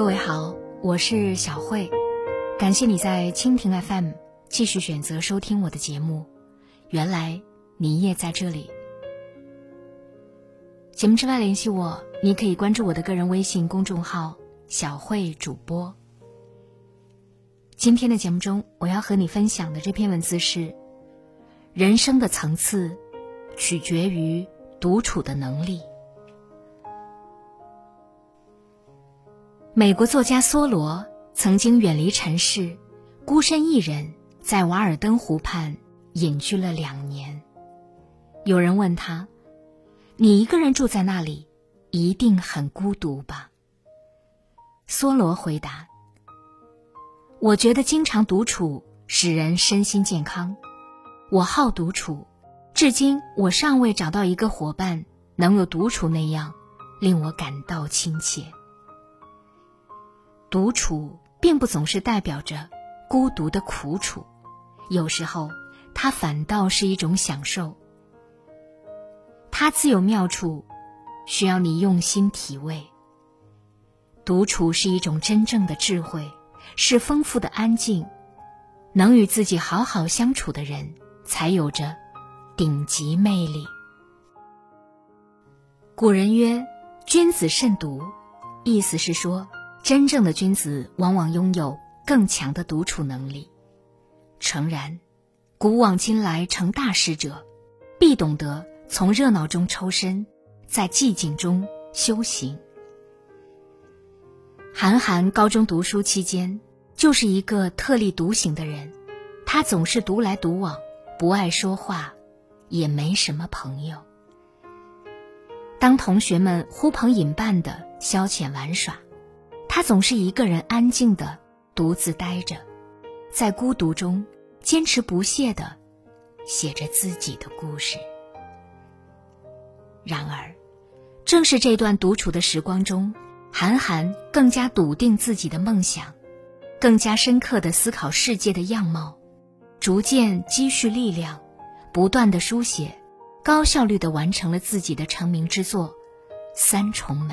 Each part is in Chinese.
各位好，我是小慧，感谢你在蜻蜓 FM 继续选择收听我的节目。原来你也在这里。节目之外联系我，你可以关注我的个人微信公众号“小慧主播”。今天的节目中，我要和你分享的这篇文字是：人生的层次取决于独处的能力。美国作家梭罗曾经远离尘世，孤身一人在瓦尔登湖畔隐居了两年。有人问他：“你一个人住在那里，一定很孤独吧？”梭罗回答。我觉得经常独处使人身心健康。我好独处，至今我尚未找到一个伙伴能有独处那样令我感到亲切。独处并不总是代表着孤独的苦楚，有时候它反倒是一种享受。它自有妙处，需要你用心体味。独处是一种真正的智慧。是丰富的安静，能与自己好好相处的人，才有着顶级魅力。古人曰：“君子慎独”，意思是说，真正的君子往往拥有更强的独处能力。诚然，古往今来成大事者，必懂得从热闹中抽身，在寂静中修行。韩寒高中读书期间，就是一个特立独行的人，他总是独来独往，不爱说话，也没什么朋友。当同学们呼朋引伴的消遣玩耍，他总是一个人安静的独自待着，在孤独中坚持不懈的写着自己的故事。然而，正是这段独处的时光中。韩寒更加笃定自己的梦想，更加深刻的思考世界的样貌，逐渐积蓄力量，不断的书写，高效率的完成了自己的成名之作《三重门》。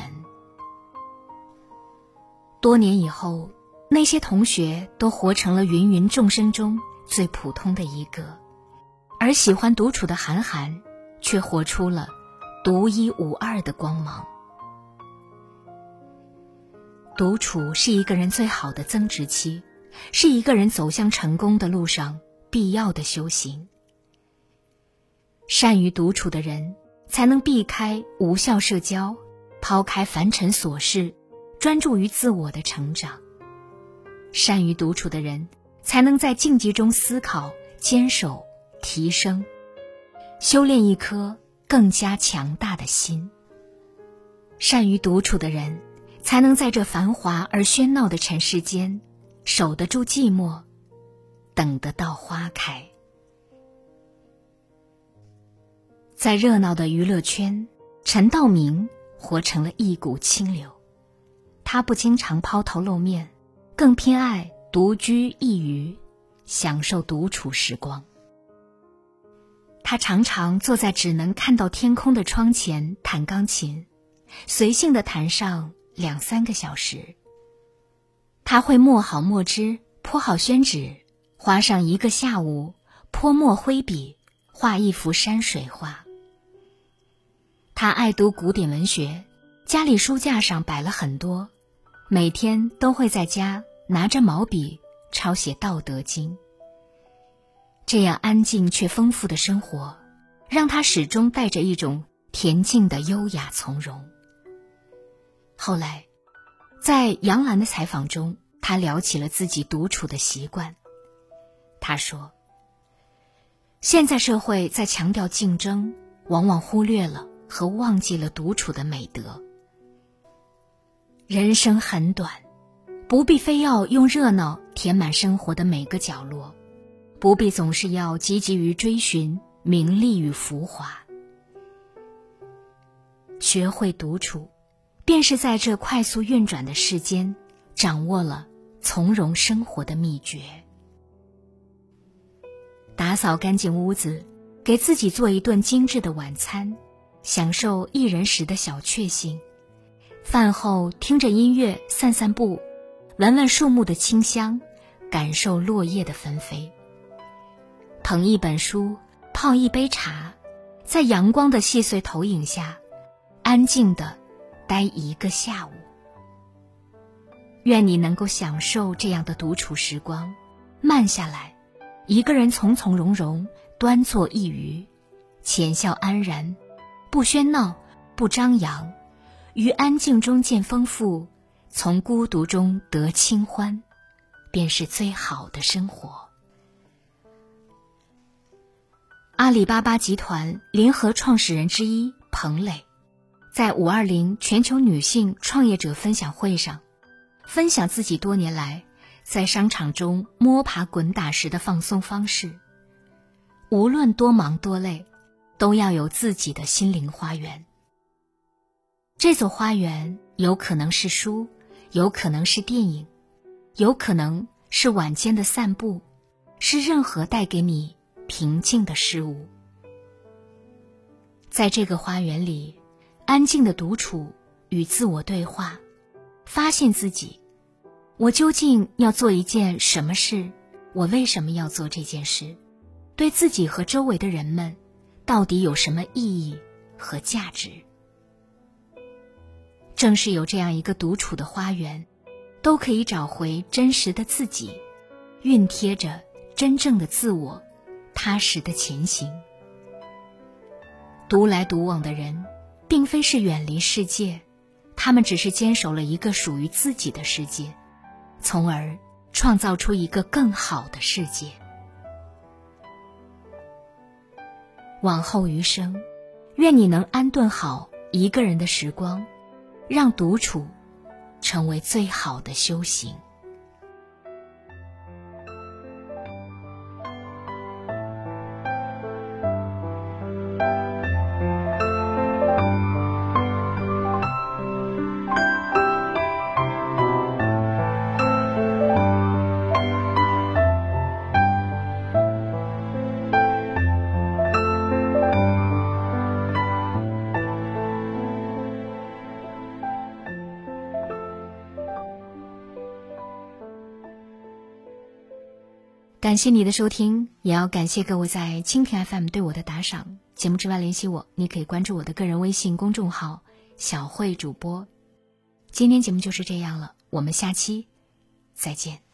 多年以后，那些同学都活成了芸芸众生中最普通的一个，而喜欢独处的韩寒，却活出了独一无二的光芒。独处是一个人最好的增值期，是一个人走向成功的路上必要的修行。善于独处的人，才能避开无效社交，抛开凡尘琐事，专注于自我的成长。善于独处的人，才能在静寂中思考、坚守、提升，修炼一颗更加强大的心。善于独处的人。才能在这繁华而喧闹的尘世间，守得住寂寞，等得到花开。在热闹的娱乐圈，陈道明活成了一股清流。他不经常抛头露面，更偏爱独居一隅，享受独处时光。他常常坐在只能看到天空的窗前弹钢琴，随性的弹上。两三个小时，他会磨好墨汁，铺好宣纸，花上一个下午，泼墨挥笔，画一幅山水画。他爱读古典文学，家里书架上摆了很多，每天都会在家拿着毛笔抄写《道德经》。这样安静却丰富的生活，让他始终带着一种恬静的优雅从容。后来，在杨澜的采访中，他聊起了自己独处的习惯。他说：“现在社会在强调竞争，往往忽略了和忘记了独处的美德。人生很短，不必非要用热闹填满生活的每个角落，不必总是要积极于追寻名利与浮华，学会独处。”便是在这快速运转的世间，掌握了从容生活的秘诀。打扫干净屋子，给自己做一顿精致的晚餐，享受一人时的小确幸，饭后听着音乐散散步，闻闻树木的清香，感受落叶的纷飞。捧一本书，泡一杯茶，在阳光的细碎投影下，安静的待一个下午。愿你能够享受这样的独处时光，慢下来，一个人从从容容，端坐一隅，浅笑安然，不喧闹，不张扬。于安静中见丰富，从孤独中得清欢，便是最好的生活。阿里巴巴集团联合创始人之一彭磊，在五二零全球女性创业者分享会上，分享自己多年来在商场中摸爬滚打时的放松方式。无论多忙多累，都要有自己的心灵花园。这座花园有可能是书，有可能是电影，有可能是晚间的散步，是任何带给你平静的事物。在这个花园里，安静的独处与自我对话，发现自己：我究竟要做一件什么事？我为什么要做这件事？对自己和周围的人们，到底有什么意义和价值？正是有这样一个独处的花园，都可以找回真实的自己，熨贴着真正的自我，踏实的前行。独来独往的人，并非是远离世界，他们只是坚守了一个属于自己的世界，从而创造出一个更好的世界。往后余生，愿你能安顿好一个人的时光。让独处成为最好的修行。感谢你的收听，也要感谢各位在蜻蜓 FM 对我的打赏。节目之外联系我，你可以关注我的个人微信公众号“小慧主播”。今天节目就是这样了，我们下期再见。